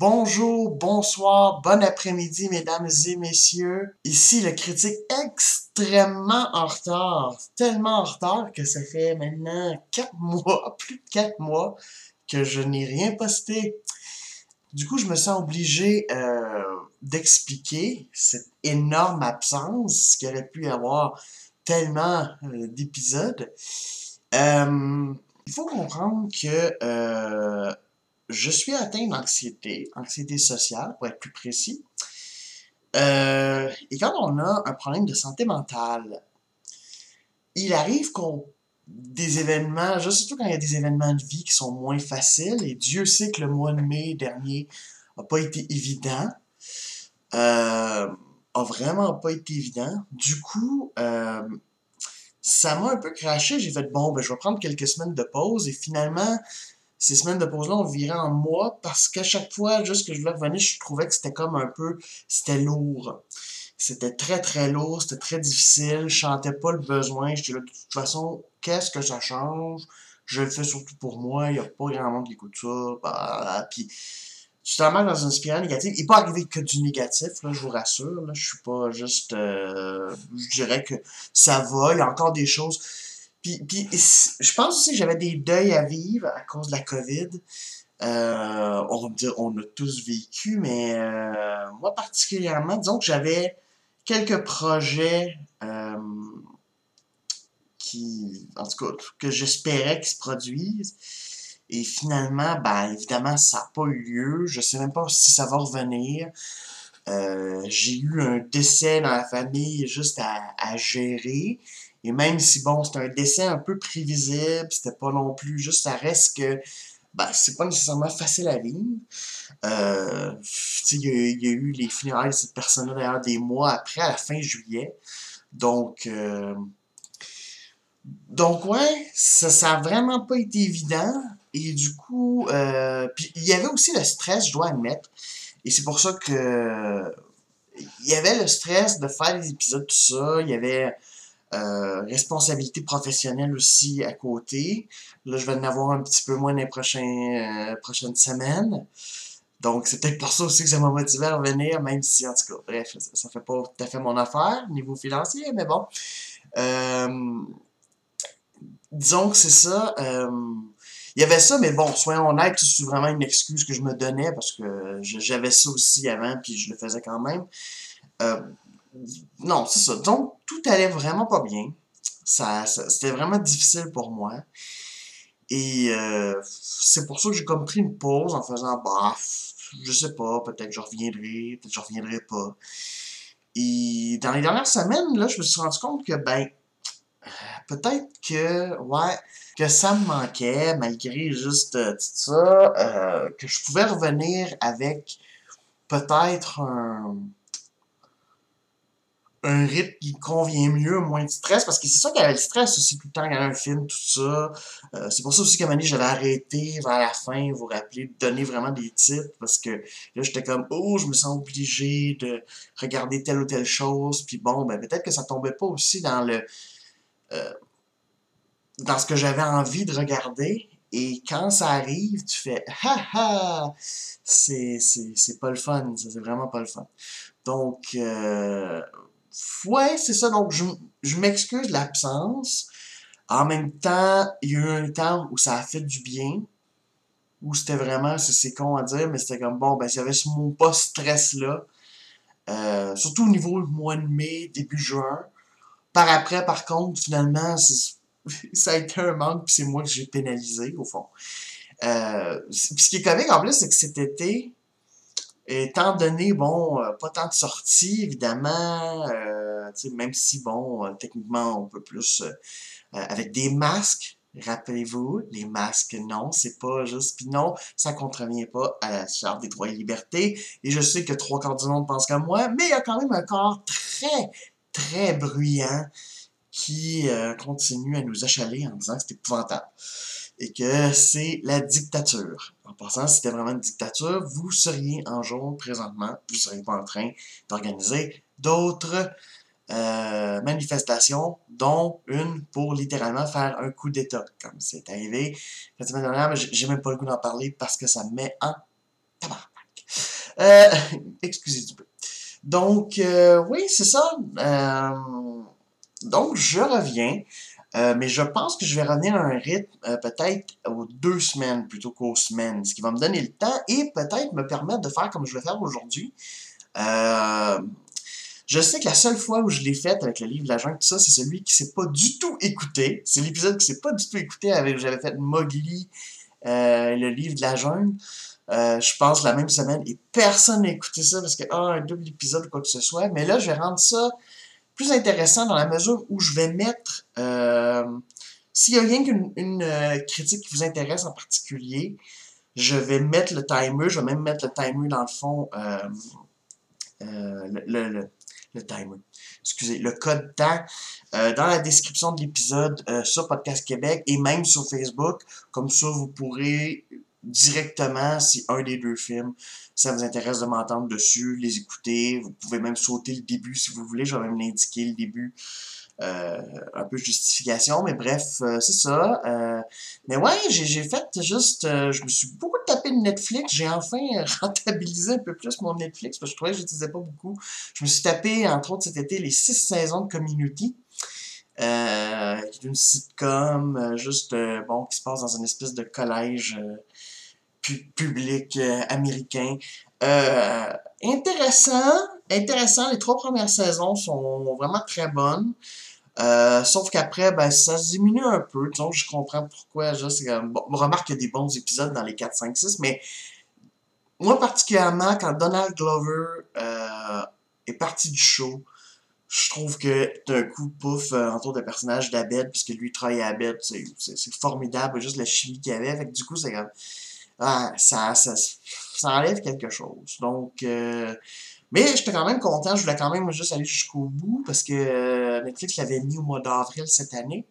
Bonjour, bonsoir, bon après-midi, mesdames et messieurs. Ici le critique extrêmement en retard, tellement en retard que ça fait maintenant 4 mois, plus de 4 mois, que je n'ai rien posté. Du coup, je me sens obligé euh, d'expliquer cette énorme absence qu'il aurait pu avoir tellement euh, d'épisodes. Euh, il faut comprendre que je suis atteint d'anxiété, anxiété sociale pour être plus précis. Euh, et quand on a un problème de santé mentale, il arrive qu'on des événements, surtout quand il y a des événements de vie qui sont moins faciles, et Dieu sait que le mois de mai dernier n'a pas été évident, euh, a vraiment pas été évident. Du coup, euh, ça m'a un peu craché. J'ai fait bon, ben, je vais prendre quelques semaines de pause, et finalement, ces semaines de pause-là, on virait en mois parce qu'à chaque fois, juste que je voulais revenir, je trouvais que c'était comme un peu, c'était lourd. C'était très très lourd, c'était très difficile, je sentais pas le besoin, j'étais là, de toute façon, qu'est-ce que ça change? Je le fais surtout pour moi, il n'y a pas grand monde qui écoute ça, bah, puis justement dans une spirale négative. Il n'est pas arrivé que du négatif, là, je vous rassure, là, je suis pas juste, euh, je dirais que ça va, il y a encore des choses puis, je pense aussi que j'avais des deuils à vivre à cause de la COVID. Euh, on on a tous vécu, mais euh, moi particulièrement, disons que j'avais quelques projets euh, qui, en tout cas, que j'espérais qu'ils se produisent. Et finalement, ben évidemment, ça n'a pas eu lieu. Je sais même pas si ça va revenir. J'ai eu un décès dans la famille juste à, à gérer. Et même si, bon, c'est un décès un peu prévisible, c'était pas non plus, juste ça reste que, ben, c'est pas nécessairement facile à vivre. Euh, il y, a eu les funérailles de cette personne-là, d'ailleurs, des mois après, à la fin juillet. Donc, euh, donc ouais, ça, ça a vraiment pas été évident. Et du coup, euh, il y avait aussi le stress, je dois admettre. Et c'est pour ça que il y avait le stress de faire les épisodes, tout ça. Il y avait euh, responsabilité professionnelle aussi à côté. Là, je vais en avoir un petit peu moins dans les euh, prochaines semaines. Donc, c'est peut-être pour ça aussi que ça m'a motivé à revenir, même si, en tout cas, bref, ça, ça fait pas tout à fait mon affaire, niveau financier, mais bon. Euh, disons que c'est ça. Il y avait ça, mais bon, soyons honnêtes, c'est vraiment une excuse que je me donnais parce que j'avais ça aussi avant, puis je le faisais quand même. Non, c'est ça. Donc, tout allait vraiment pas bien. Ça, c'était vraiment difficile pour moi. Et euh, c'est pour ça que j'ai comme pris une pause en faisant, bah, je sais pas, peut-être je reviendrai, peut-être je reviendrai pas. Et dans les dernières semaines, là, je me suis rendu compte que, ben, peut-être que, ouais, que ça me manquait, malgré juste euh, tout ça, euh, que je pouvais revenir avec peut-être un un rythme qui convient mieux, moins de stress, parce que c'est ça qu'il y avait le stress aussi tout le temps, avait un film, tout ça. Euh, c'est pour ça aussi qu'à un moment j'avais arrêté vers la fin, vous rappelez, de donner vraiment des titres, parce que là, j'étais comme, oh, je me sens obligé de regarder telle ou telle chose, puis bon, ben peut-être que ça tombait pas aussi dans le... Euh, dans ce que j'avais envie de regarder, et quand ça arrive, tu fais, ha ha, c'est, pas le fun, c'est vraiment pas le fun. Donc, euh, ouais, c'est ça. Donc, je, je m'excuse de l'absence. En même temps, il y a eu un temps où ça a fait du bien. Où c'était vraiment, c'est con à dire, mais c'était comme bon, ben, s'il y avait ce mot pas stress-là. Euh, surtout au niveau du mois de mai, début juin. Par après, par contre, finalement, ça a été un manque, puis c'est moi que j'ai pénalisé, au fond. Euh, ce qui est comique en plus, c'est que cet été, Étant donné, bon, euh, pas tant de sorties, évidemment, euh, même si, bon, euh, techniquement, on peut plus avec des masques, rappelez-vous, les masques, non, c'est pas juste, puis non, ça contrevient pas à la charte des droits et libertés, et je sais que trois quarts du monde pensent comme moi, mais il y a quand même un corps très, très bruyant qui continue à nous achaler en disant que c'est épouvantable et que c'est la dictature. Passant, si c'était vraiment une dictature, vous seriez en jaune présentement, vous ne seriez pas en train d'organiser d'autres euh, manifestations, dont une pour littéralement faire un coup d'État, comme c'est arrivé la semaine dernière, mais j'ai même pas le goût d'en parler parce que ça me met en tabarnak. Euh, excusez du peu. Donc, euh, oui, c'est ça. Donc, je reviens. Euh, mais je pense que je vais revenir à un rythme peut-être aux deux semaines plutôt qu'aux semaines, ce qui va me donner le temps et peut-être me permettre de faire comme je vais faire aujourd'hui. je sais que la seule fois où je l'ai fait avec le livre de la jungle, tout ça, c'est celui qui s'est pas du tout écouté. C'est l'épisode qui s'est pas du tout écouté avec j'avais fait Mowgli, le livre de la jungle. Euh, je pense la même semaine et personne n'a écouté ça parce que un double épisode ou quoi que ce soit. Mais là, je vais rendre ça plus intéressant dans la mesure où je vais mettre euh, s'il y a rien qu'une une, euh, critique qui vous intéresse en particulier, je vais mettre le timer, je vais même mettre le timer dans le fond le, le, le, timer. Excusez, le code temps dans la description de l'épisode sur Podcast Québec et même sur Facebook. Comme ça, vous pourrez directement si un des deux films, ça vous intéresse de m'entendre dessus, les écouter. Vous pouvez même sauter le début si vous voulez. Je vais même l'indiquer le début. Euh, un peu de justification, mais bref, euh, c'est ça. Euh, mais ouais, j'ai fait juste, je me suis beaucoup tapé de Netflix. J'ai enfin rentabilisé un peu plus mon Netflix parce que je trouvais que je n'utilisais pas beaucoup. Je me suis tapé, entre autres, cet été, les six saisons de Community. Euh, qui est une sitcom juste bon qui se passe dans une espèce de collège public euh, américain. Euh, intéressant, intéressant. Les trois premières saisons sont vraiment très bonnes. Euh, sauf qu'après, ben, ça se diminue un peu. Donc, je comprends pourquoi. Juste, bon, remarque qu'il y a des bons épisodes dans les 4, 5, 6, mais moi, particulièrement, quand Donald Glover est parti du show, je trouve que d'un coup, pouf, autour des personnages d'Abed, puisque lui travaille à Abed, c'est formidable, juste la chimie qu'il y avait. Fait que du coup, c'est comme ah, ça, ça, ça enlève quelque chose. Donc, euh, mais j'étais quand même content. Je voulais quand même juste aller jusqu'au bout parce que euh, Netflix l'avait mis au mois d'avril cette année.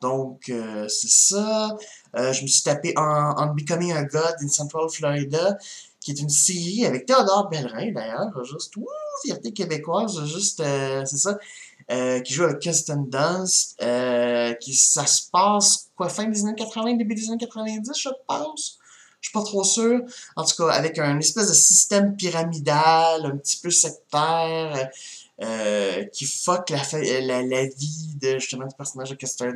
Donc, euh, c'est ça. je me suis tapé en, On Becoming a God in Central Florida, qui est une série avec Théodore Bellerin, d'ailleurs. Juste, ouh, fierté québécoise, juste, c'est ça. qui joue avec Kirsten Dunst. qui, ça se passe, quoi, fin des années 80, début des années 90, je pense? Je suis pas trop sûr. En tout cas, avec un espèce de système pyramidal, un petit peu sectaire, euh, qui fuck la, vie de justement du personnage de Kester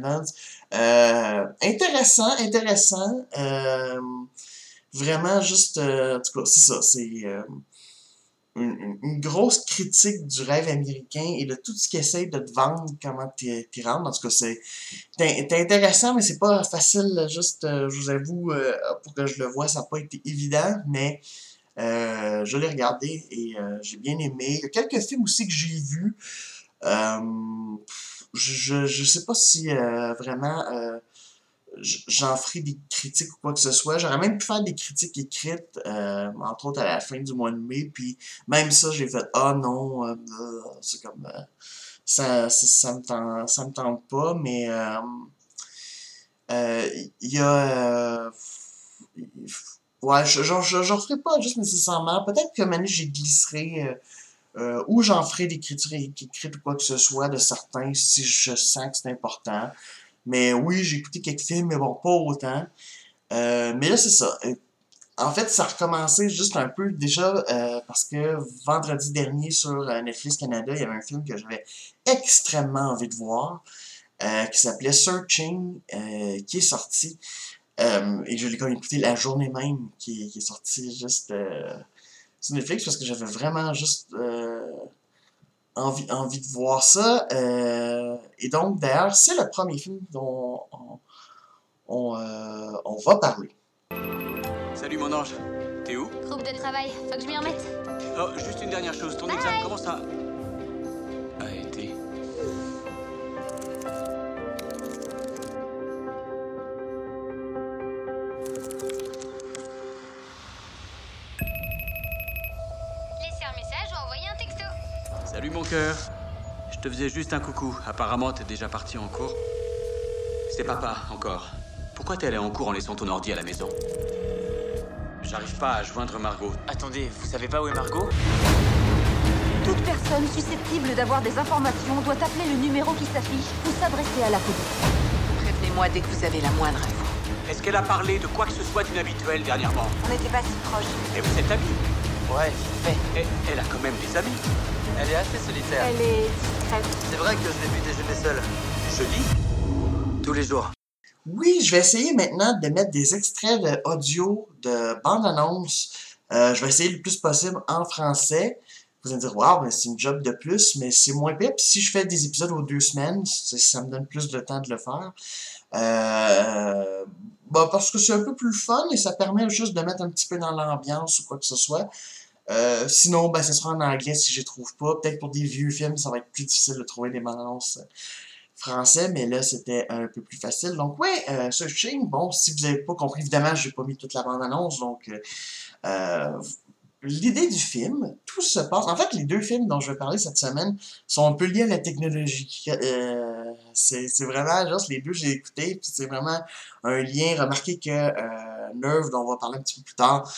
Euh, intéressant, intéressant. Vraiment juste, euh, en tout cas, c'est ça. C'est euh, une, grosse critique du rêve américain et de tout ce qui essaie de te vendre, comment t'y rendre. En tout cas, c'est intéressant, mais c'est pas facile, juste, euh, je vous avoue, pour que je le vois, ça n'a pas été évident, mais je l'ai regardé et j'ai bien aimé. Il y a quelques films aussi que j'ai vus. je, je sais pas si vraiment j'en ferai des critiques ou quoi que ce soit. J'aurais même pu faire des critiques écrites, euh, entre autres à la fin du mois de mai, puis même ça, j'ai fait « Ah non, euh, c'est comme... Euh, ça, ça, me tente, ça me tente pas, mais il y a... ouais, j'en ferai pas juste nécessairement. Peut-être que maintenant, j'ai glisserai... ou j'en ferai des critiques écrites ou quoi que ce soit de certains si je sens que c'est important. Mais oui, j'ai écouté quelques films, mais bon, pas autant. Euh, mais là, c'est ça. Euh, en fait, ça a recommencé juste un peu déjà euh, parce que vendredi dernier sur Netflix Canada, il y avait un film que j'avais extrêmement envie de voir qui s'appelait Searching, qui est sorti. et je l'ai quand même écouté la journée même qui, qui est sorti juste sur Netflix parce que j'avais vraiment juste envie, envie de voir ça. Euh, et donc, d'ailleurs, c'est le premier film dont on, on, euh, on, va parler. Salut mon ange, t'es où? Groupe de travail, faut que je m'y remette. Oh, juste une dernière chose, ton examen, comment ça cœur. Je te faisais juste un coucou. Apparemment, t'es déjà parti en cours. C'est papa, encore. Pourquoi t'es allé en cours en laissant ton ordi à la maison? J'arrive pas à joindre Margot. Attendez, vous savez pas où est Margot? Toute personne susceptible d'avoir des informations doit appeler le numéro qui s'affiche ou s'adresser à la police. Prévenez-moi dès que vous avez la moindre info. Est-ce qu'elle a parlé de quoi que ce soit d'inhabituel dernièrement? On n'était pas si proches. Et vous êtes amis? Ouais, Mais elle a quand même des amis. elle est assez solitaire. Elle est discrète. C'est vrai que je l'ai vu déjeuner seul. Jeudi Tous les jours. Oui, je vais essayer maintenant de mettre des extraits de audio de bande-annonce. Euh, je vais essayer le plus possible en français. Vous allez me dire, waouh, mais c'est une job de plus, mais c'est moins pire. Puis si je fais des épisodes aux deux semaines, ça me donne plus de temps de le faire. Euh, bah, parce que c'est un peu plus fun et ça permet juste de mettre un petit peu dans l'ambiance ou quoi que ce soit. Euh, sinon, ben, ce sera en anglais si je trouve pas. Peut-être pour des vieux films, ça va être plus difficile de trouver des annonces français, mais là, c'était un peu plus facile. Donc, ouais, euh, Searching, bon, si vous n'avez pas compris, évidemment, j'ai pas mis toute la bande-annonce, donc euh, euh, l'idée du film, tout se passe. En fait, les deux films dont je vais parler cette semaine sont un peu liés à la technologie. C'est vraiment juste les deux j'ai écoutés, puis c'est vraiment un lien. Remarquez que Nerve, dont on va parler un petit peu plus tard,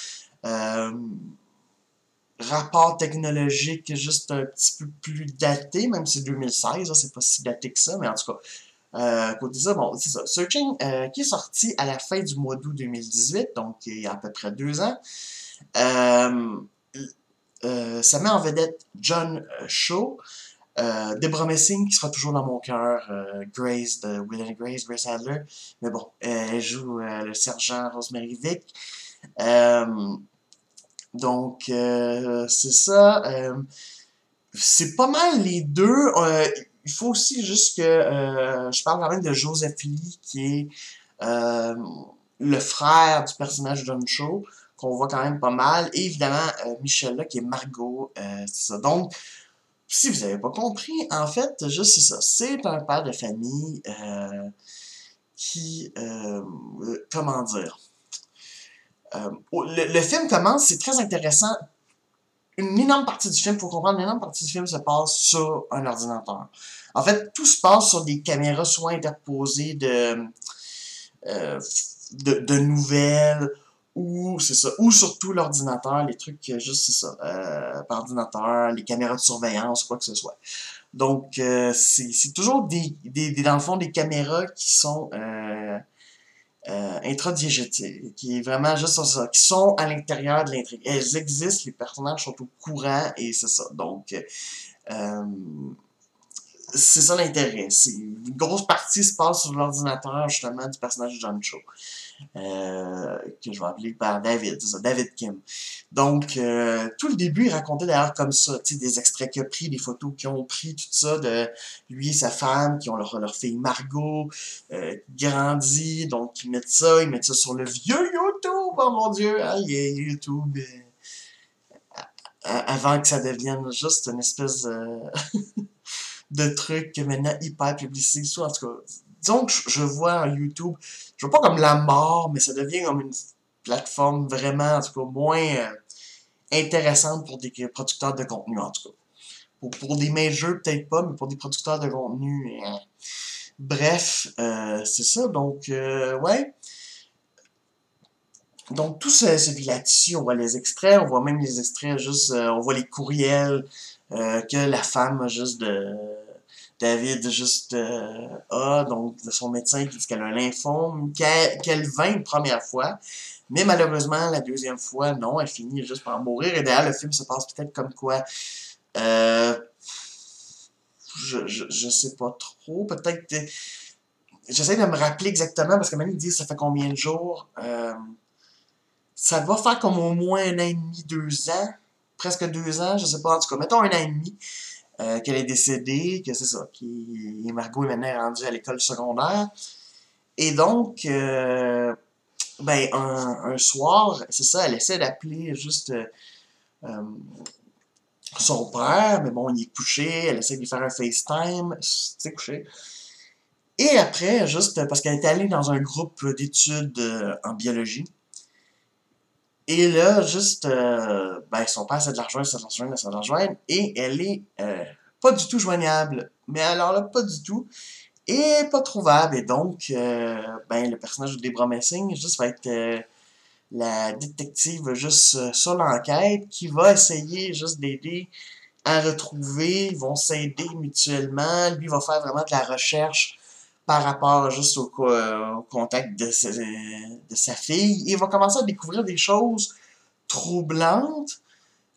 rapport technologique juste un petit peu plus daté, même si c'est 2016, là, c'est pas si daté que ça, mais en tout cas. Euh, côté ça, bon, c'est ça. Searching, euh, qui est sorti à la fin du mois d'août 2018, donc il y a à peu près deux ans. Euh, euh, ça met en vedette John euh, Shaw, Deborah Messing, qui sera toujours dans mon cœur, Grace de Will and Grace, Grace Adler. Mais bon, elle joue le sergent Rosemary Vick. Donc, euh, c'est ça. euh, c'est pas mal les deux. euh, il faut aussi juste que je parle quand même de Joseph Lee, qui est le frère du personnage John Shaw, qu'on voit quand même pas mal. Et évidemment, Michelle, là, qui est Margot. c'est ça. Donc, si vous n'avez pas compris, en fait, juste c'est ça. C'est un père de famille qui. comment dire? Euh, le, le film commence, c'est très intéressant. Une énorme partie du film, il faut comprendre, une énorme partie du film se passe sur un ordinateur. En fait, tout se passe sur des caméras soit interposées de, euh, de, de nouvelles, ou c'est ça, ou surtout l'ordinateur, les trucs juste c'est ça, euh, par ordinateur, les caméras de surveillance, quoi que ce soit. Donc, euh, c'est toujours des, des- dans le fond, des caméras qui sont euh, qui est vraiment juste ça, qui sont à l'intérieur de l'intrigue. Elles existent, les personnages sont au courant, et c'est ça. Donc, euh, c'est ça l'intérêt. Une grosse partie se passe sur l'ordinateur justement du personnage de John Cho. Euh, que je vais appeler par David, David Kim. Donc, euh, tout le début, il racontait d'ailleurs comme ça, tu sais, des extraits qu'il a pris, des photos qu'ils ont pris, tout ça, de lui et sa femme, qui ont leur, leur fille Margot, euh, donc ils mettent ça, ils mettent ça sur le vieux YouTube, oh mon Dieu, hein, il y a YouTube, euh, avant que ça devienne juste une espèce de, truc que maintenant hyper publicisé, soit en tout cas, disons que je, vois YouTube, je vois pas comme la mort, mais ça devient comme une plateforme vraiment, en tout cas, moins euh, intéressante pour des producteurs de contenu, en tout cas. Pour, pour des majors, peut-être pas, mais pour des producteurs de contenu, euh, bref, euh, c'est ça, donc, ouais. Donc, tout se vit là-dessus, on voit les extraits, on voit même les extraits, juste, on voit les courriels que la femme a juste de David juste euh, a, donc de son médecin qui dit qu'elle a un lymphome, qu'elle qu'elle vint une première fois, mais malheureusement, la deuxième fois, non, elle finit juste par mourir. Et d'ailleurs, le film se passe peut-être comme quoi. Euh, je, je, je sais pas trop. Peut-être. J'essaie de me rappeler exactement parce que même ils disent ça fait combien de jours. Euh, ça doit faire comme au moins un an et demi, deux ans. Presque deux ans, je sais pas. En tout cas, mettons un an et demi euh, qu'elle est décédée, que c'est ça. Qui, Margot est maintenant rendue à l'école secondaire. Et donc, euh, ben, un, soir, c'est ça, elle essaie d'appeler juste euh, son père, mais bon, il est couché, elle essaie de lui faire un FaceTime, c'est couché. Et après, juste parce qu'elle est allée dans un groupe d'études en biologie. Et là, juste, euh, ben, son père essaie de la rejoindre, essaie de la rejoindre, rejoindre, et elle est euh, pas du tout joignable. Mais alors là, pas du tout. Et pas trouvable. Et donc, euh, ben, le personnage de Debra Messing, juste, va être euh, la détective juste sur l'enquête qui va essayer juste d'aider à retrouver, ils vont s'aider mutuellement. Lui va faire vraiment de la recherche par rapport juste au, euh, contact de, sa- de sa fille. Il va commencer à découvrir des choses troublantes,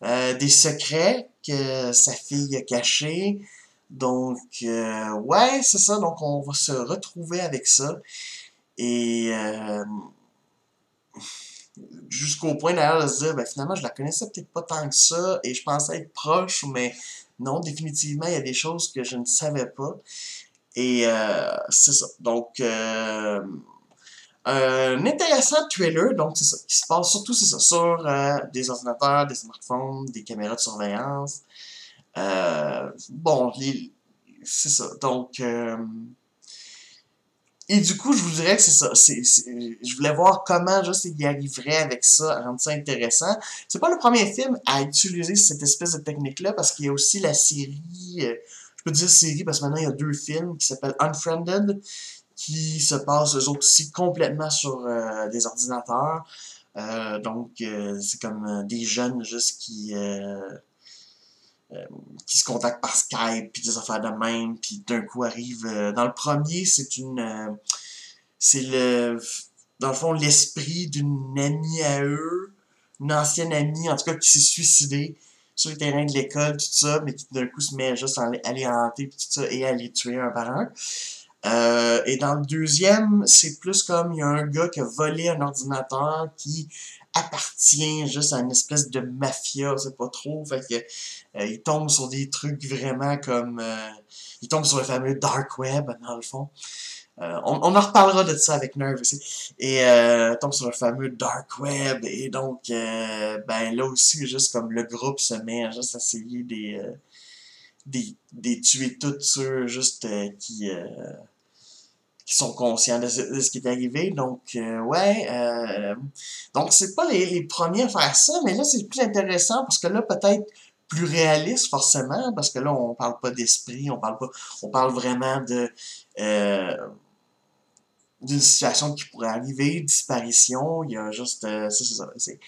euh, des secrets que sa fille a cachés. Donc, euh, ouais, c'est ça. Donc, on va se retrouver avec ça. Et euh, jusqu'au point d'ailleurs de se dire, ben, finalement, je la connaissais peut-être pas tant que ça et je pensais être proche, mais non, définitivement, il y a des choses que je ne savais pas. Et euh, c'est ça. Donc, euh, un intéressant thriller, donc c'est ça, qui se passe surtout, c'est ça, sur euh, des ordinateurs, des smartphones, des caméras de surveillance. Bon, c'est ça. Donc, et du coup, je vous dirais que c'est ça. Je voulais voir comment juste il y arriverait avec ça, à rendre ça intéressant. C'est pas le premier film à utiliser cette espèce de technique-là, parce qu'il y a aussi la série, je peux dire série parce que maintenant il y a deux films qui s'appellent Unfriended, qui se passent eux autres aussi complètement sur euh, des ordinateurs. Euh, donc, euh, c'est comme des jeunes juste qui, qui se contactent par Skype, puis des affaires de même, puis d'un coup arrive... euh, dans le premier, c'est une... c'est le... Dans le fond, l'esprit d'une amie à eux, une ancienne amie, en tout cas, qui s'est suicidée sur le terrain de l'école, tout ça, mais qui d'un coup se met juste à aller hanter, puis tout ça, et à les tuer un par un. Euh, et dans le deuxième, c'est plus comme il y a un gars qui a volé un ordinateur qui appartient juste à une espèce de mafia, c'est pas trop, fait que euh, il tombe sur des trucs vraiment comme euh, il tombe sur le fameux dark web dans le fond. Euh, on, on en reparlera de ça avec Nerve aussi. Et euh, tombe sur le fameux dark web et donc euh, ben là aussi juste comme le groupe se met à juste essayer des euh, des, des tuer tous ceux juste euh, qui qui sont conscients de ce, qui est arrivé. Donc, ouais. donc, c'est pas les, les premiers à faire ça, mais là, c'est plus intéressant parce que là, peut-être plus réaliste, forcément, parce que là, on parle pas d'esprit, on parle pas. On parle vraiment de. euh, d'une situation qui pourrait arriver, disparition, il y a juste, euh, ça, c'est ça, c'est,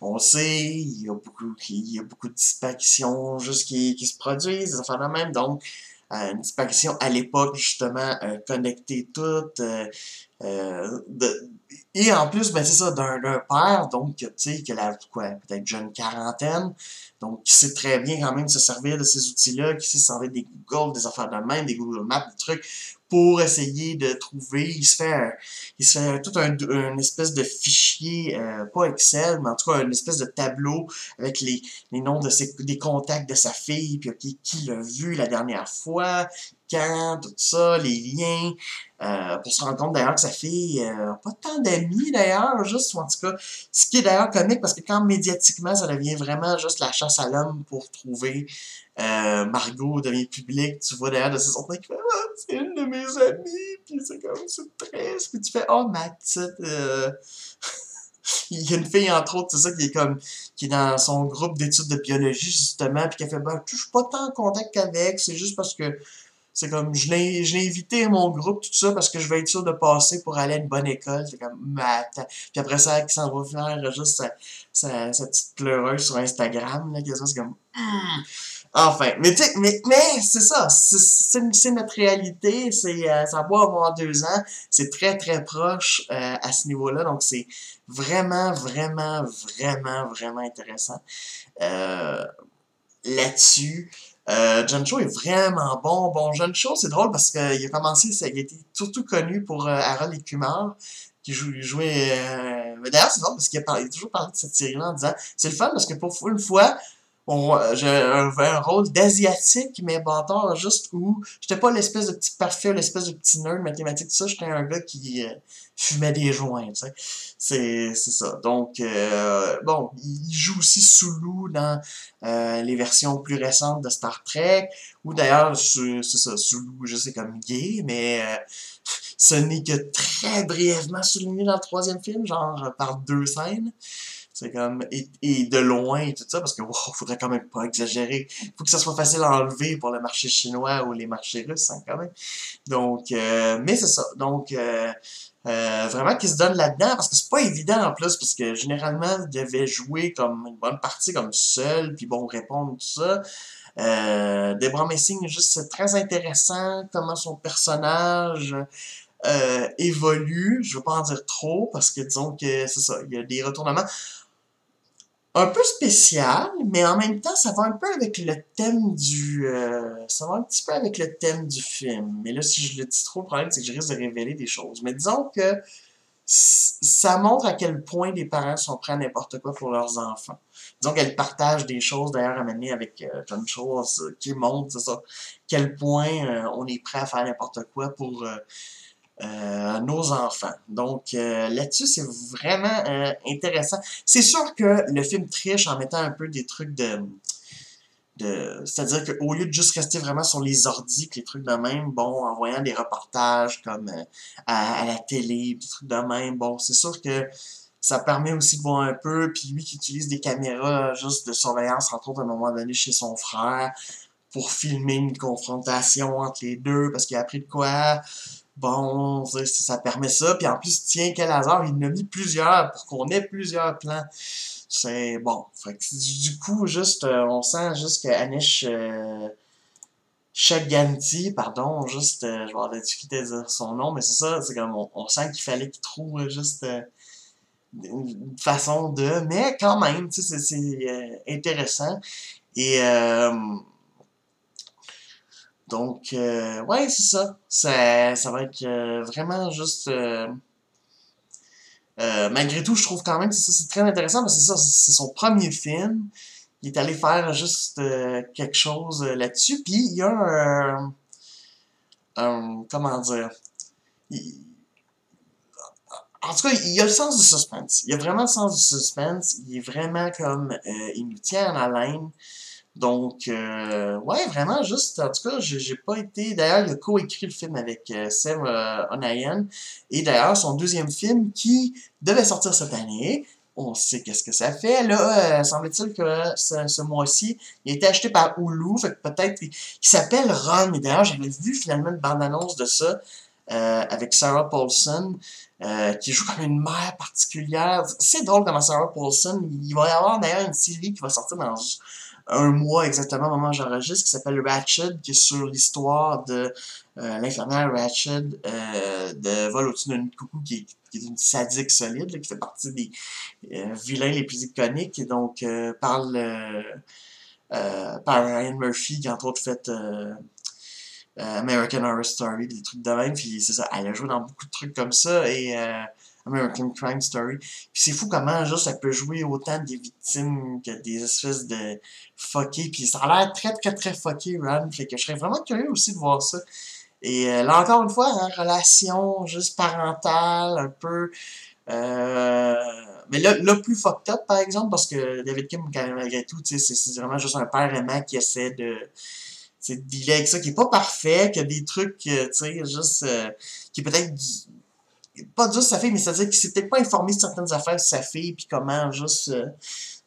on sait, il y a beaucoup, il y a beaucoup de disparitions juste qui, qui se produisent, des affaires de même, donc, euh, une disparition à l'époque, justement, euh, connecter toutes, euh, euh, de- et en plus, ben, c'est ça, d'un père, donc, tu sais, qui a quoi, peut-être jeune quarantaine, donc, qui sait très bien quand même se servir de ces outils-là, qui sait se servir des Google, des affaires de même, des Google Maps, des trucs, pour essayer de trouver, il se fait, il se fait tout un, un espèce de fichier, euh, pas Excel, mais en tout cas, une espèce de tableau avec les, les noms de ses, des contacts de sa fille, puis qui l'a vu la dernière fois, quand, tout ça, les liens, euh, pour se rendre compte d'ailleurs que sa fille euh, pas tant d'amis d'ailleurs, juste, en tout cas, ce qui est d'ailleurs comique parce que quand médiatiquement ça devient vraiment juste la chasse à l'homme pour trouver euh, Margot devient public, tu vois derrière de ses autres qui fait ah, c'est une de mes amies, puis c'est comme c'est triste, puis tu fais oh ma petite euh... il y a une fille entre autres, c'est ça qui est comme qui est dans son groupe d'études de biologie justement, puis qui a fait ben je suis pas tant en contact qu'avec, c'est juste parce que c'est comme, je l'ai, je l'ai invité à mon groupe, tout ça, parce que je vais être sûr de passer pour aller à une bonne école. C'est comme, attends. Puis après ça, qui s'en va faire juste sa, petite pleureuse sur Instagram, là, quasiment, c'est comme, Hmm. Enfin, mais tu sais, mais, mais c'est ça, c'est, notre réalité, c'est, euh, ça va avoir deux ans, c'est très très proche euh, à ce niveau-là, donc c'est vraiment, vraiment, vraiment, vraiment intéressant. Euh, là-dessus, John Cho est vraiment bon. Bon, John Cho, c'est drôle parce qu'il a commencé, il a été surtout connu pour Harold et Kumar, qui jou- jouait... D'ailleurs, c'est drôle parce qu'il a toujours parlé de cette série-là en disant c'est le fun parce que pour une fois, j'ai un, rôle d'asiatique, mais bâtard, juste où j'étais pas l'espèce de petit parfait, l'espèce de petit nerd mathématique, tout ça, j'étais un gars qui euh, fumait des joints, tu sais. C'est, c'est ça. Donc, euh, bon, il joue aussi Sulu dans euh, les versions plus récentes de Star Trek, ou d'ailleurs, c'est c'est ça, Sulu, je sais comme gay, mais euh, ce n'est que très brièvement souligné dans le troisième film, genre par deux scènes. C'est comme, et, et de loin et tout ça, parce que, wow, faudrait quand même pas exagérer. Faut que ça soit facile à enlever pour le marché chinois ou les marchés russes, hein, quand même. Donc, euh, mais c'est ça. Donc, euh, euh, vraiment qu'il se donne là-dedans, parce que c'est pas évident en plus, parce que généralement, il devait jouer comme une bonne partie comme seul, puis bon, répondre tout ça. Euh, Deborah Messing, juste c'est très intéressant comment son personnage euh, évolue. Je veux pas en dire trop parce que disons que c'est ça, il y a des retournements un peu spécial, mais en même temps, ça va un peu avec le thème du... Euh, ça va un petit peu avec le thème du film. Mais là, si je le dis trop, le problème, c'est que je risque de révéler des choses. Mais disons que ça montre à quel point les parents sont prêts à n'importe quoi pour leurs enfants. Disons qu'elles partagent des choses, d'ailleurs, à mener avec euh, une chose qui montre, c'est ça, quel point euh, on est prêt à faire n'importe quoi pour... Euh, euh, nos enfants. Donc euh, là-dessus, c'est vraiment euh, intéressant. C'est sûr que le film triche en mettant un peu des trucs de... de C'est-à-dire qu'au lieu de juste rester vraiment sur les ordis, les trucs de même, bon, en voyant des reportages comme à, à, la télé, des trucs de même, bon, c'est sûr que ça permet aussi de voir un peu, puis lui qui utilise des caméras juste de surveillance, entre autres, à un moment donné, chez son frère, pour filmer une confrontation entre les deux, parce qu'il a appris de quoi bon, ça permet ça. Puis en plus, tiens, quel hasard, il en a mis plusieurs pour qu'on ait plusieurs plans. C'est bon. Du coup, juste, euh, on sent juste que Anish euh, Chaganti, pardon, juste, euh, je vais avoir de dire son nom, mais c'est ça, c'est comme, on, sent qu'il fallait qu'il trouve juste une façon de, mais quand même, tu sais, c'est intéressant. Et donc, euh, ouais, c'est ça. ça. Ça va être euh, vraiment juste... Euh, euh, malgré tout, je trouve quand même que ça, c'est très intéressant, parce que c'est ça, c'est son premier film. Il est allé faire juste euh, quelque chose là-dessus. Puis, il y a un... comment dire... En tout cas, il y a le sens du suspense. Il y a vraiment le sens du suspense. Il est vraiment comme... il nous tient en haleine. Donc, euh, ouais, vraiment, juste, en tout cas, j'ai pas été... D'ailleurs, il a co-écrit le film avec euh, Sam euh. Et d'ailleurs, son deuxième film qui devait sortir cette année, on sait qu'est-ce que ça fait. Là, euh, semble-t-il que ce, mois-ci, il a été acheté par Hulu, fait que peut-être... Il, s'appelle Run. Et d'ailleurs, j'avais vu finalement une bande-annonce de ça euh, avec Sarah Paulson. Euh, qui joue comme une mère particulière. C'est drôle comment Sarah Paulson, il va y avoir d'ailleurs une série qui va sortir dans un mois exactement au moment où j'enregistre, qui s'appelle Ratched, qui est sur l'histoire de euh, l'infirmière Ratched euh, de Vol au-dessus d'une coucou, qui, qui, est une sadique solide, là, qui fait partie des euh, vilains les plus iconiques, et donc euh, parle euh, par Ryan Murphy, qui entre autres fait American Horror Story, des trucs de même, puis c'est ça, elle a joué dans beaucoup de trucs comme ça, et American Crime Story. Puis c'est fou comment juste ça peut jouer autant des victimes que des espèces de fuckés. Puis ça a l'air très très très fucké, Run. Fait que je serais vraiment curieux aussi de voir ça. Et euh, là encore une fois, hein, relation juste parentale, un peu. Euh, mais là, là, plus fucked up, par exemple, parce que David Kim, malgré tout, c'est vraiment juste un père aimant qui essaie de dealer avec ça, qui est pas parfait, qui a des trucs, euh, tu sais, juste, euh, qui est peut-être pas juste sa fille, mais c'est-à-dire qu'il s'est peut-être pas informé de certaines affaires de sa fille, puis comment juste... Euh,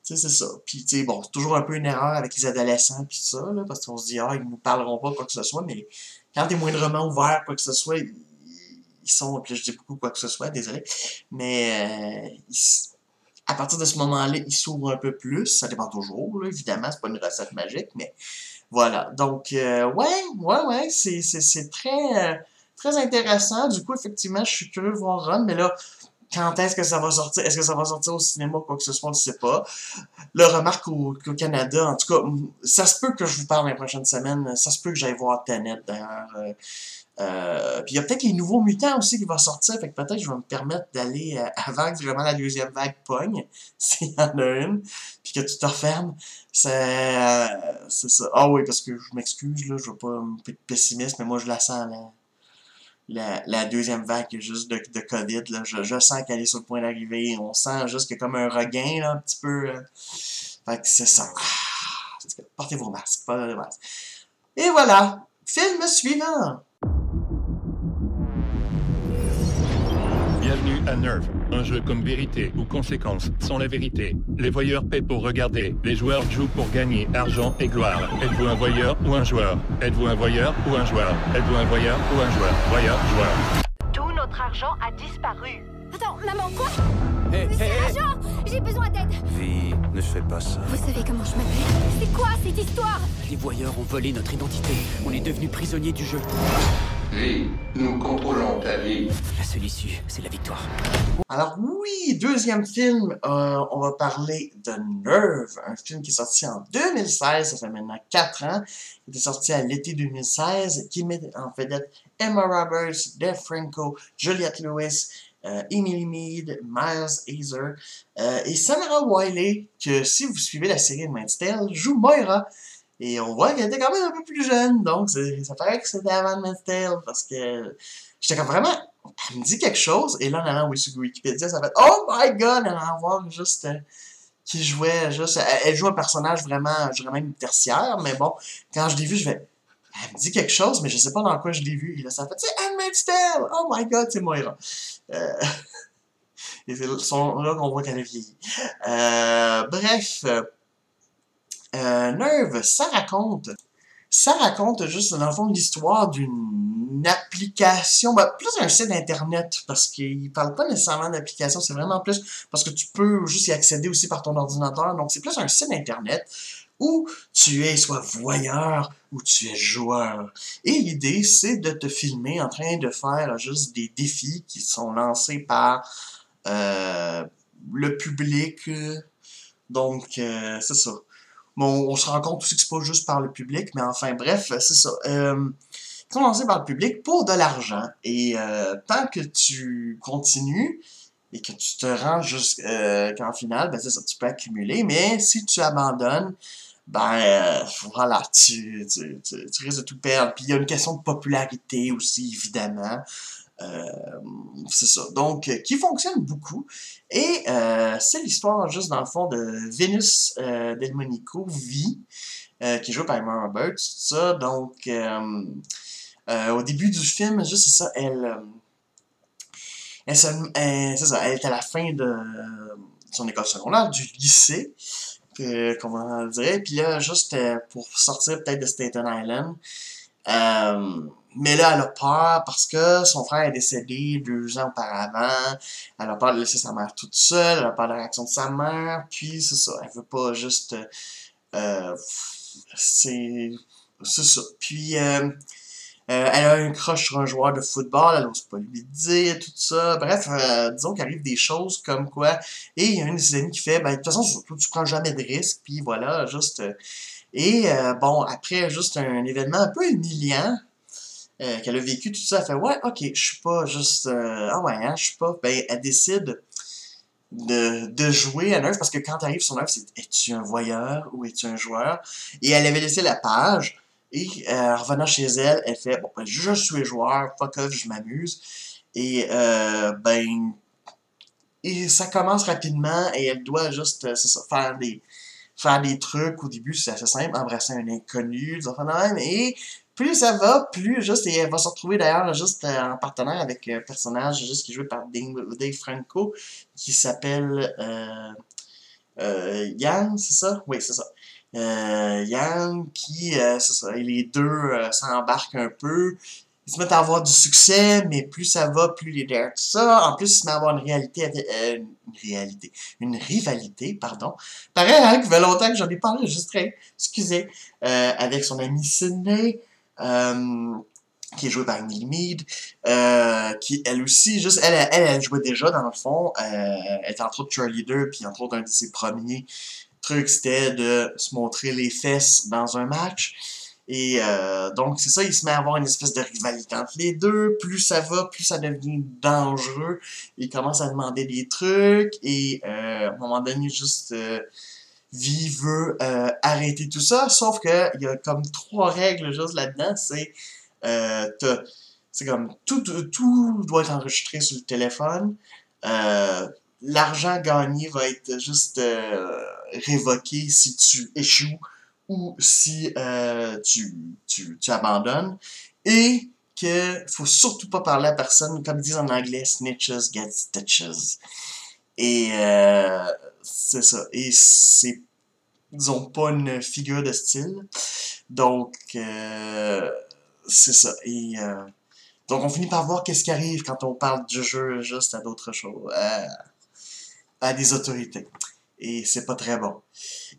tu sais, c'est ça. Puis, tu sais, bon, c'est toujours un peu une erreur avec les adolescents, puis ça, là, parce qu'on se dit, ah, ils nous parleront pas quoi que ce soit, mais quand t'es moindrement ouvert, quoi que ce soit, ils, sont, puis je dis beaucoup quoi que ce soit, désolé, mais euh, à partir de ce moment-là, ils s'ouvrent un peu plus, ça dépend toujours, là, évidemment, c'est pas une recette magique, mais voilà. Donc, euh, ouais, ouais, ouais, c'est très... Très intéressant. Du coup, effectivement, je suis curieux de voir Run, mais là, quand est-ce que ça va sortir? Est-ce que ça va sortir au cinéma, quoi que ce soit, on ne sait pas. Le remarque au, Canada, en tout cas, ça se peut que je vous parle les prochaines semaines, ça se peut que j'aille voir Tenet, d'ailleurs. Euh, euh, puis il y a peut-être les nouveaux mutants aussi qui vont sortir, fait que peut-être je vais me permettre d'aller euh, avant que vraiment la deuxième vague pogne, s'il y en a une, puis que tu te refermes. C'est euh, ça. Ah oui, parce que je m'excuse, là, je veux pas être pessimiste, mais moi je la sens, là la, deuxième vague juste de, de COVID. Là. Je, je sens qu'elle est sur le point d'arriver. On sent juste a comme un regain, là, un petit peu. Euh. Fait que c'est ça. Ah, portez vos masques, pas de masques. Et voilà. Film suivant. À Nerve, un jeu comme vérité ou conséquence sans la vérité. Les voyeurs paient pour regarder, les joueurs jouent pour gagner argent et gloire. Êtes-vous un voyeur ou un joueur? Êtes-vous un voyeur ou un joueur? Êtes-vous un voyeur ou un joueur? Voyeur, joueur. Tout notre argent a disparu. Attends, maman, quoi? Hé Agent J'ai besoin d'aide Vie, ne fais pas ça. Vous savez comment je m'appelle? C'est quoi cette histoire? Les voyeurs ont volé notre identité. On est devenus prisonniers du jeu. Vie, nous contrôlons ta vie. La seule issue, c'est la victoire. Alors oui, deuxième film, euh, on va parler de Nerve, un film qui est sorti en 2016, ça fait maintenant 4 ans. Il est sorti à l'été 2016, qui met en vedette Emma Roberts, Dave Franco, Juliette Lewis, euh, Emily Mead, Miles Hazer euh, et Samara Wiley, que si vous suivez la série de Tale, joue Moira. Et on voit qu'elle était quand même un peu plus jeune, donc ça paraît que c'était avant Man's Tale, parce que j'étais comme vraiment, elle me dit quelque chose, et là en allant sur Wikipédia, ça fait Oh my god, elle en voir juste euh, qui jouait juste. Elle, joue un personnage vraiment, je dirais même tertiaire, mais bon, quand je l'ai vu, je vais. Elle me dit quelque chose, mais je sais pas dans quoi je l'ai vu. Et là, ça fait, c'est Handmaid's Tale! Oh my god, c'est Moira. Euh, et c'est là qu'on voit qu'elle a vieilli. Euh, bref. Euh, Nerve, ça raconte. Ça raconte juste, dans fond, l'histoire d'une application, ben, plus un site internet, parce qu'il parle pas nécessairement d'application, c'est vraiment plus parce que tu peux juste y accéder aussi par ton ordinateur. Donc, c'est plus un site internet où tu es soit voyeur ou tu es joueur. Et l'idée, c'est de te filmer en train de faire juste des défis qui sont lancés par euh, le public. Donc, euh, c'est ça. On se rend compte aussi que c'est pas juste par le public, mais enfin, bref, c'est ça. Euh, commencer par le public pour de l'argent. Et euh, tant que tu continues et que tu te rends jusqu'en euh, finale, ben c'est ça, tu peux accumuler. Mais si tu abandonnes, ben euh, voilà, tu, tu, tu, risques de tout perdre. Puis il y a une question de popularité aussi, évidemment. Euh, c'est ça. Donc, qui fonctionne beaucoup. Et euh, c'est l'histoire, juste dans le fond, de Vénus euh, Delmonico, V, euh, qui joue par Emma Roberts, ça. Donc, euh, euh, au début du film, juste c'est ça, elle. elle, elle elle est à la fin de son école secondaire, du lycée, que, comment on dirait. Puis là, juste pour sortir peut-être de Staten Island, euh, mais là, elle a peur parce que son frère est décédé deux ans auparavant. Elle a peur de laisser sa mère toute seule. Elle a peur de la réaction de sa mère. Puis, c'est ça. Elle veut pas juste... Euh, c'est... C'est ça. Puis, euh, euh, elle a un crush sur un joueur de football. Elle n'ose pas lui dire, tout ça. Bref, disons qu'il des choses comme quoi... Et il y a une de ses amies qui fait, ben, de toute façon, surtout, tu prends jamais de risques. Puis, voilà, juste... et, bon, après, juste un événement un peu humiliant euh, qu'elle a vécu tout ça, elle fait ouais, ok, je suis pas juste euh, ah ouais, hein, je suis pas. Ben elle décide de, de jouer à Nerf parce que quand tu arrives sur Nerf, c'est es-tu un voyeur ou es-tu un joueur? Et elle avait laissé la page et euh, en revenant chez elle, elle fait bon, ben, je, suis joueur, fuck off, je m'amuse. Et euh, ben et ça commence rapidement et elle doit juste faire des faire des trucs au début c'est assez simple embrasser un inconnu des enfants de même plus ça va, plus juste, et elle va se retrouver d'ailleurs juste en partenaire avec un personnage juste qui est joué par Dave Franco, qui s'appelle euh, euh, Yann, c'est ça? Oui, c'est ça. Euh, Yann, qui, euh, c'est ça, et les deux euh, s'embarquent un peu, ils se mettent à avoir du succès, mais plus ça va, plus les dare tout ça. En plus, ils se mettent à avoir une réalité, euh, une réalité, une rivalité, pardon. Pareil, hein, ça fait longtemps que j'en ai pas enregistré, excusez, euh, avec son ami Sidney, euh, qui est jouée par Emily Mead, euh, qui elle aussi, juste, elle, elle, elle jouait déjà dans le fond, euh, elle était entre autres cheerleader, puis entre autres un de ses premiers trucs, c'était de se montrer les fesses dans un match. Et euh, donc, c'est ça, il se met à avoir une espèce de rivalité entre les deux. Plus ça va, plus ça devient dangereux. Il commence à demander des trucs. Et euh, à un moment donné, juste, euh, vie veut euh, arrêter tout ça, sauf que il y a comme trois règles juste là-dedans, c'est euh, c'est comme tout, tout doit être enregistré sur le téléphone. Euh, L'argent gagné va être juste euh, révoqué si tu échoues ou si euh, tu, tu, tu abandonnes. Et que faut surtout pas parler à personne, comme ils disent en anglais, snitches get stitches. Et euh, c'est ça. Et c'est, disons, pas une figure de style. Donc, euh, c'est ça. Et euh, donc, on finit par voir qu'est-ce qui arrive quand on parle du jeu juste à d'autres choses. À des autorités. Et c'est pas très bon.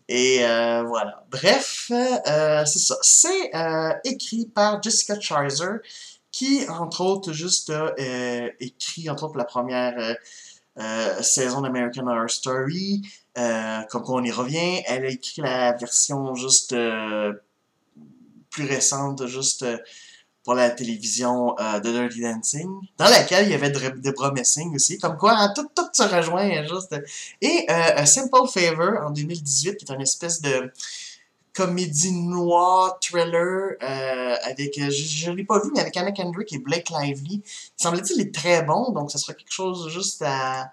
Et euh, voilà. Bref, euh, c'est ça. C'est euh, écrit par Jessica Chaiser, qui, entre autres, juste euh, écrit, entre autres, la première euh, saison d'American Horror Story. Euh, comme quoi on y revient. Elle a écrit la version juste euh, plus récente, juste euh, pour la télévision euh, de Dirty Dancing, dans laquelle il y avait Deborah Messing aussi, comme quoi hein, tout, se rejoint hein, juste. Et euh, A Simple Favor en 2018, qui est une espèce de comédie noire, thriller, euh, avec, euh, je, je l'ai pas vu, mais avec Anna Kendrick et Blake Lively. Il semble-t-il est très bon, donc ça sera quelque chose juste à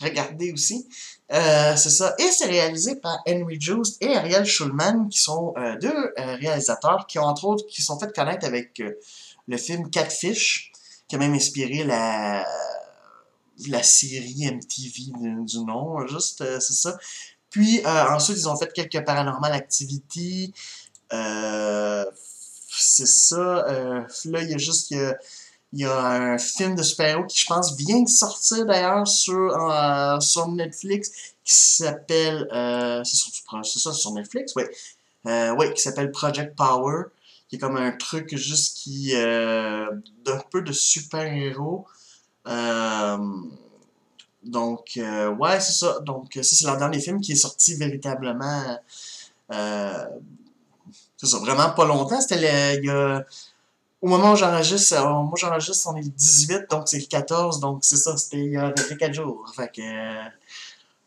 regarder aussi. Euh, c'est ça. Et c'est réalisé par Henry Juice et Ariel Schulman, qui sont deux réalisateurs qui ont entre autres qui sont fait connaître avec le film Catfish, qui a même inspiré la la série MTV du, nom, juste c'est ça. Puis euh, ensuite ils ont fait quelques Paranormal Activity. Euh, c'est ça. Euh, là il y a juste il y a, il y a un film de super-héros qui, je pense, vient de sortir d'ailleurs sur, euh, sur Netflix qui s'appelle. Euh, c'est ça, sur Netflix, oui. Euh, oui, qui s'appelle Project Power. Qui est comme un truc juste qui. D'un peu de super-héros. Euh, donc, euh, ouais, c'est ça. Donc, ça, c'est leur dernier film qui est sorti véritablement. Euh, c'est ça, vraiment pas longtemps. C'était il au moment où j'enregistre, euh, moi j'enregistre, on est le 18, donc c'est le 14, donc c'est ça, c'était il y a 4 jours. Euh,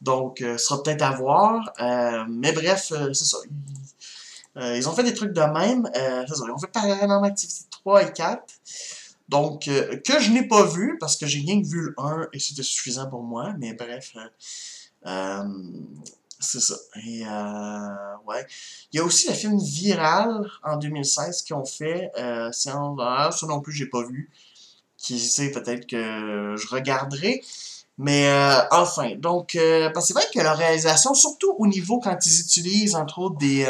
donc, euh, ce sera peut-être à voir. euh, mais bref, euh, c'est ça. Ils, euh, ont fait des trucs de même. euh, c'est ça, ils ont fait Paranormal Activity 3 et 4. Donc, euh, que je n'ai pas vu, parce que j'ai rien vu le 1 et c'était suffisant pour moi. Mais bref, euh, euh, c'est ça. Et ouais. Il y a aussi le film Viral en 2016 qu'ils ont fait. C'est en non plus, j'ai pas vu. Qui sait, peut-être que je regarderai. Mais euh, enfin, donc, euh, parce que c'est vrai que la réalisation, surtout au niveau quand ils utilisent, entre autres, des,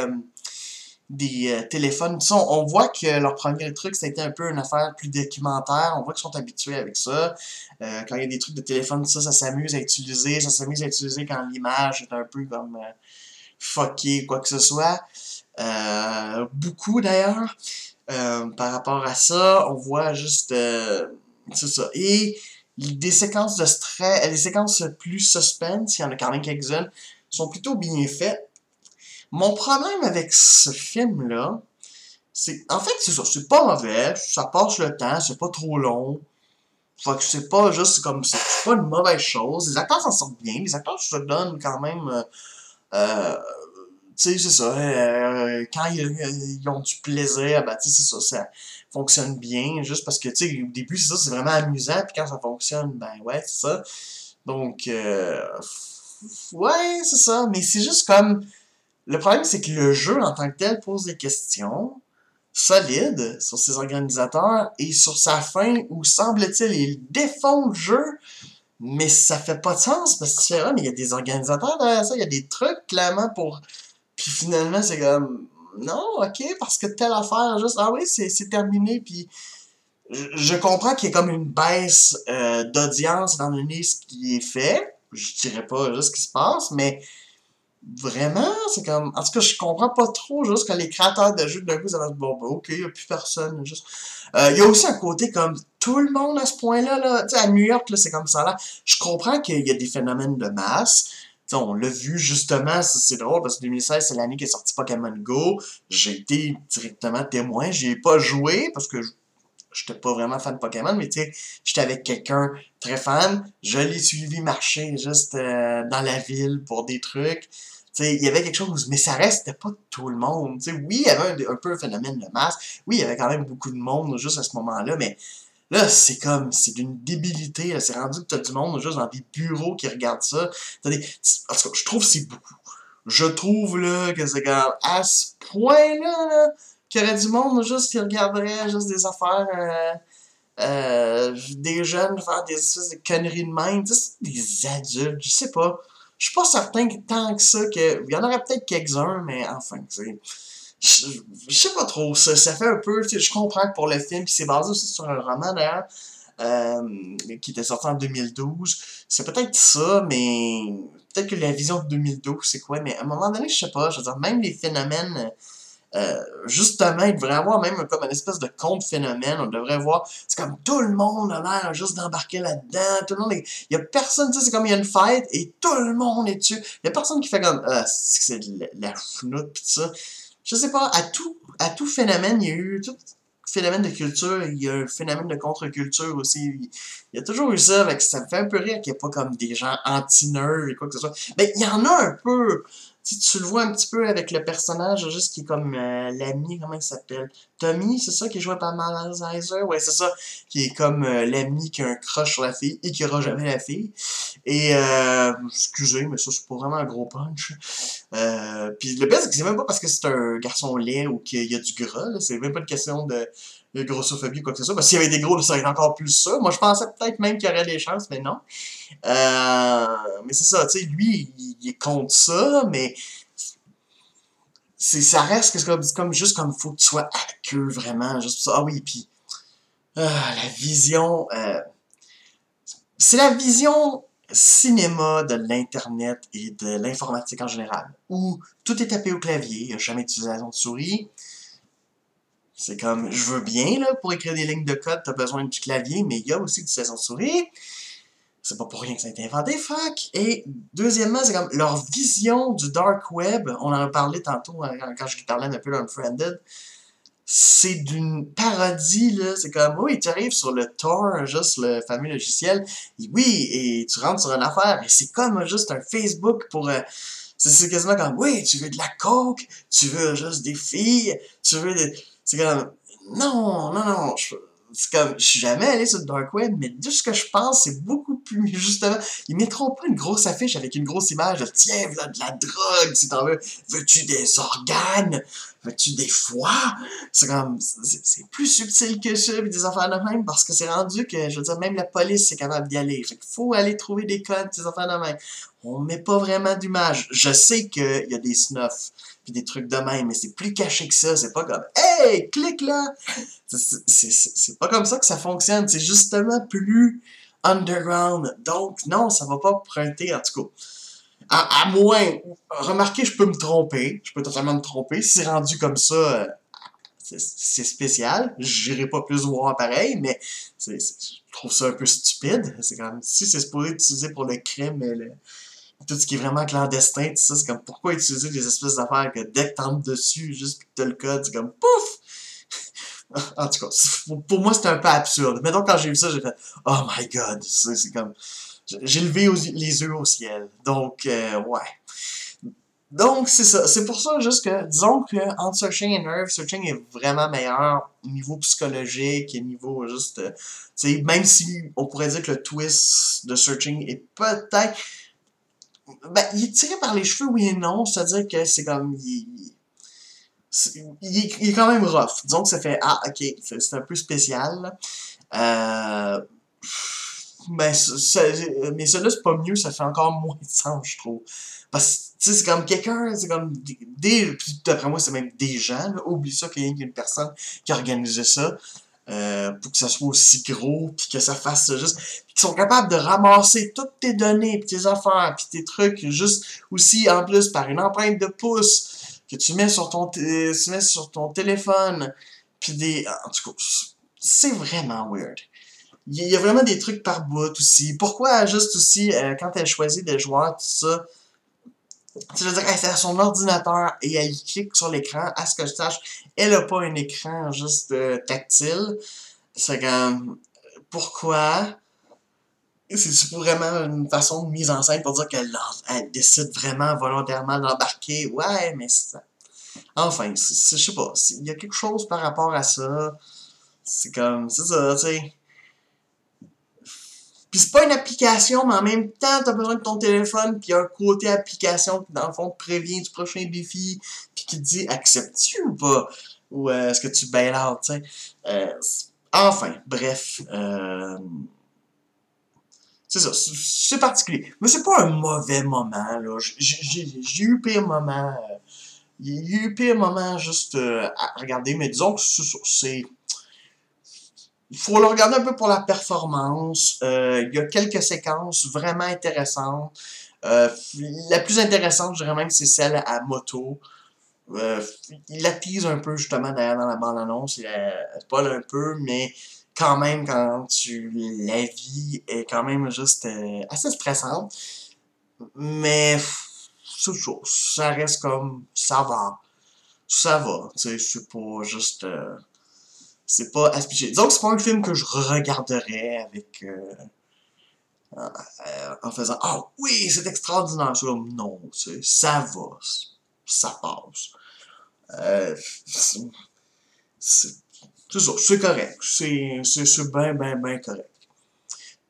des euh, téléphones, sais, on, voit que leur premier truc, c'était un peu une affaire plus documentaire. On voit qu'ils sont habitués avec ça. Euh, quand il y a des trucs de téléphone, ça, ça s'amuse à utiliser. Ça s'amuse à utiliser quand l'image est un peu comme euh, fuckée, quoi que ce soit. Euh, beaucoup d'ailleurs. Par rapport à ça, on voit juste. ça. Et des séquences de stress, les séquences plus suspense, il y en a quand même quelques-unes, sont plutôt bien faites. Mon problème avec ce film-là, c'est. En fait, c'est ça. C'est pas mauvais. Ça passe le temps. C'est pas trop long. Fait que c'est pas juste comme. C'est pas une mauvaise chose. Les acteurs s'en sortent bien. Les acteurs se donnent quand même. euh, euh, tu sais, c'est ça. euh, quand ils, ont du plaisir, ben, tu sais, c'est ça. Ça fonctionne bien. Juste parce que, tu sais, au début, c'est ça, c'est vraiment amusant. Puis quand ça fonctionne, ben ouais, c'est ça. Donc, euh, ouais, c'est ça. Mais c'est juste comme. Le problème, c'est que le jeu en tant que tel pose des questions solides sur ses organisateurs et sur sa fin où semble-t-il il défend le jeu, mais ça fait pas de sens parce que tu fais, mais il y a des organisateurs derrière ça, il y a des trucs clairement pour. Puis finalement, c'est comme non, ok, parce que telle affaire, juste ah oui, c'est terminé, puis. Je, comprends qu'il y ait comme une baisse euh, d'audience étant donné ce qui est fait. Je dirais pas juste ce qui se passe, mais Vraiment, c'est comme. En tout cas, je comprends pas trop juste que les créateurs de jeux d'un coup, ça va se bon, ben, ok, il a plus personne. Juste. Euh, y a aussi un côté comme tout le monde à ce point-là, là. Tu sais, à New York, là, c'est comme ça là. Je comprends qu'il y a des phénomènes de masse. Tu sais, on l'a vu justement, c'est drôle parce que 2016, c'est l'année qui est sorti Pokémon Go. J'ai été directement témoin. J'y ai pas joué parce que j'étais pas vraiment fan de Pokémon, mais tu sais, j'étais avec quelqu'un très fan. Je l'ai suivi marcher juste euh, dans la ville pour des trucs. Il y avait quelque chose, mais ça restait pas tout le monde. Oui, il y avait un, peu un phénomène de masse. Oui, il y avait quand même beaucoup de monde juste à ce moment-là, mais là, c'est comme, c'est d'une débilité. C'est rendu que t'as du monde juste dans des bureaux qui regardent ça. En tout cas, je trouve que c'est beaucoup. Je trouve là que c'est comme à ce point-là, là, qu'il y aurait du monde juste qui regarderait juste des affaires. euh, euh, des jeunes faire des espèces de conneries de même. Des adultes, je sais pas. Je suis pas certain que tant que ça, que. Il y en aurait peut-être quelques-uns, mais enfin, tu sais. Je, sais pas trop, ça, ça fait un peu, je comprends que pour le film, puis c'est basé aussi sur un roman d'ailleurs, euh, qui était sorti en 2012. C'est peut-être ça, mais peut-être que la vision de 2012, c'est quoi? Mais à un moment donné, je sais pas, je veux dire, même les phénomènes justement, il devrait avoir même comme une espèce de compte phénomène. On devrait voir. C'est comme tout le monde a l'air juste d'embarquer là-dedans. Tout le monde. Il y a personne, c'est comme il y a une fête et tout le monde est dessus. Il y a personne qui fait comme Ah, c'est de la, fnoute pis ça. Je sais pas, à tout, à tout phénomène, il y a eu. Tout phénomène de culture, il y a un phénomène de contre-culture aussi. Il y a toujours eu ça, avec, ça me fait un peu rire qu'il n'y ait pas comme des gens anti-nerds et quoi que ce soit. Mais il y en a un peu tu, tu le vois un petit peu avec le personnage, juste qui est comme euh, l'ami, comment il s'appelle? Tommy, c'est ça, qui est joué par Malzizer Ouais, c'est ça, qui est comme euh, l'ami qui a un crush sur la fille et qui aura jamais la fille. Et, euh, excusez, mais ça, c'est pas vraiment un gros punch. Euh, Puis le pire, c'est que c'est même pas parce que c'est un garçon laid ou qu'il y a du gras, c'est même pas une question de grossophobie ou quoi que ce soit. Parce qu'il y avait des gros, ça serait encore plus ça. Moi, je pensais peut-être même qu'il y aurait des chances, mais non. Euh, mais c'est ça, tu sais, lui, il, est contre ça, mais c'est ça reste comme, comme juste comme faut que tu sois aqueux, vraiment. Juste ça. Ah oui, puis euh, la vision... Euh, c'est la vision cinéma de l'Internet et de l'informatique en général, où tout est tapé au clavier, il n'y a jamais d'utilisation de souris, c'est comme, je veux bien, là, pour écrire des lignes de code, t'as besoin du clavier, mais il y a aussi du session souris. C'est pas pour rien que ça a été inventé, fuck! Et deuxièmement, c'est comme leur vision du dark web, on en a parlé tantôt hein, quand je parlais un peu d'Unfriended, c'est d'une parodie, là. C'est comme, oui, tu arrives sur le Tor, juste le fameux logiciel, oui, et tu rentres sur une affaire, et c'est comme juste un Facebook pour... Euh, c'est quasiment comme, oui, tu veux de la coke, tu veux juste des filles, tu veux des c'est comme, non, non, non, c'est comme, je suis jamais allé sur le dark web, mais tout ce que je pense, c'est beaucoup plus, justement, ils mettront pas une grosse affiche avec une grosse image de, tiens, là, de la drogue, si t'en veux, veux-tu des organes, veux-tu des foies, c'est comme, c'est plus subtil que ça, pis des affaires de même, parce que c'est rendu que, je veux dire, même la police, c'est capable d'y aller, fait qu'il faut aller trouver des codes, des affaires de même. On met pas vraiment d'image. Je sais qu'il y a des snuffs, puis des trucs de même, mais c'est plus caché que ça. C'est pas comme Hey, clique là! C'est pas comme ça que ça fonctionne. C'est justement plus underground. Donc, non, ça va pas prêter, en tout cas. À, à moins, remarquez, je peux me tromper. Je peux totalement me tromper. Si c'est rendu comme ça, euh, c'est spécial. J'irai pas plus voir pareil, mais je trouve ça un peu stupide. C'est comme si c'est supposé être utilisé pour le crime, le, tout ce qui est vraiment clandestin, tout ça, c'est comme pourquoi utiliser des espèces d'affaires que dès que t'entres dessus, juste que t'as le code, c'est comme pouf! en tout cas, pour moi, c'était un peu absurde. Mais donc, quand j'ai vu ça, j'ai fait Oh my god! C'est comme. J'ai levé les yeux au ciel. Donc, euh, ouais. Donc, c'est ça. C'est pour ça, juste que, disons que entre Searching et Nerve, Searching est vraiment meilleur au niveau psychologique et niveau juste. Euh, tu sais, même si on pourrait dire que le twist de Searching est peut-être ben, il est tiré par les cheveux, oui et non. C'est-à-dire que c'est comme. Il, est, il, est, quand même rough. Disons que ça fait Ah, ok, c'est un peu spécial. Euh, ben, ça, mais celui-là, c'est pas mieux, ça fait encore moins de sens, je trouve. Parce que, c'est comme quelqu'un, c'est comme des. D'après moi, c'est même des gens. Oublie ça qu'il y a une personne qui a organisé ça. Euh, pour que ça soit aussi gros, puis que ça fasse juste... Puis sont capables de ramasser toutes tes données, puis tes affaires, puis tes trucs, juste aussi, en plus, par une empreinte de pouce que tu mets sur ton, tu mets sur ton téléphone, puis des... En tout cas, c'est vraiment weird. Il y a vraiment des trucs par bout aussi. Pourquoi juste aussi, euh, quand elle choisit des joueurs, tout ça, tu veux dire, elle fait son ordinateur et elle clique sur l'écran, à ce que je sache, elle n'a pas un écran juste euh, tactile. C'est comme, pourquoi? C'est vraiment une façon de mise en scène pour dire qu'elle elle décide vraiment volontairement d'embarquer? Ouais, mais ça... Enfin, je sais pas, il y a quelque chose par rapport à ça. C'est comme, c'est ça, tu sais c'est pas une application, mais en même temps, t'as besoin de ton téléphone, puis un côté application qui, dans le fond, te prévient du prochain défi, puis qui te dit acceptes-tu ou pas? Ou euh, est-ce que tu bail out, tu sais? Euh, Enfin, bref. Euh, c'est ça, c'est particulier. Mais c'est pas un mauvais moment, là. J'ai eu pire moment. Il y a eu pire moment juste à regarder, mais disons que c'est il faut le regarder un peu pour la performance. Euh, il y a quelques séquences vraiment intéressantes. Euh, la plus intéressante, je dirais même, c'est celle à moto. Euh, il la tease un peu justement derrière dans la bande-annonce. Il spoil un peu, mais quand même, quand tu la vis, est quand même juste euh, assez stressante. Mais c'est. Ça reste comme ça va. Ça va. Tu sais, c'est pas juste. C'est pas aspigé. Disons que c'est pas un film que je regarderais avec. euh, euh, en faisant Ah oui, c'est extraordinaire. Je suis non, tu ça va. Ça passe. Euh, c'est ça, c'est correct. C'est bien, bien, bien correct.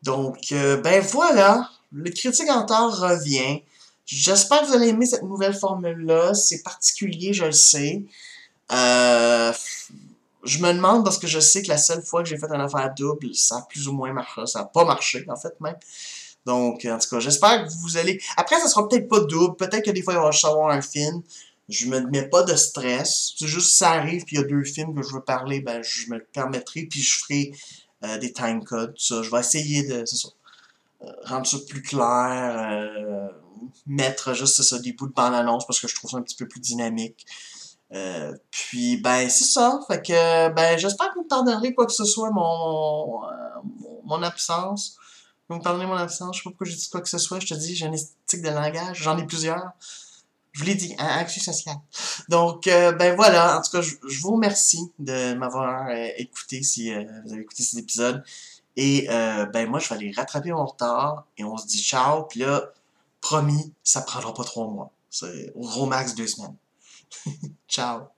Donc, ben voilà, le critique en tort revient. J'espère que vous allez aimer cette nouvelle formule-là. C'est particulier, je le sais. Euh, je me demande parce que je sais que la seule fois que j'ai fait une affaire double, ça a plus ou moins marché. Ça n'a pas marché, en fait, même. Donc, en tout cas, j'espère que vous allez. Après, ça sera peut-être pas double. Peut-être que des fois, il va juste avoir un film. Je me mets pas de stress. C'est juste si ça arrive, puis il y a deux films que je veux parler, ben, je me permettrai, puis je ferai euh, des time codes. Je vais essayer de. Euh, rendre ça plus clair. euh, mettre juste ça, des bouts de bande-annonce parce que je trouve ça un petit peu plus dynamique. Euh, puis ben c'est ça. Fait que ben j'espère que vous me pardonnerez quoi que ce soit mon, euh, mon, mon absence. Vous me pardonnez mon absence, je sais pas pourquoi j'ai dit quoi que ce soit, je te dis, j'ai un esthétique de langage, j'en ai plusieurs. Je vous l'ai dit, un action social. Donc, euh, ben voilà, en tout cas, je, vous remercie de m'avoir écouté si vous avez écouté cet épisode. Et ben moi, je vais aller rattraper mon retard et on se dit ciao. Puis là, promis, ça prendra pas trois mois. C'est au gros max deux semaines. ciao.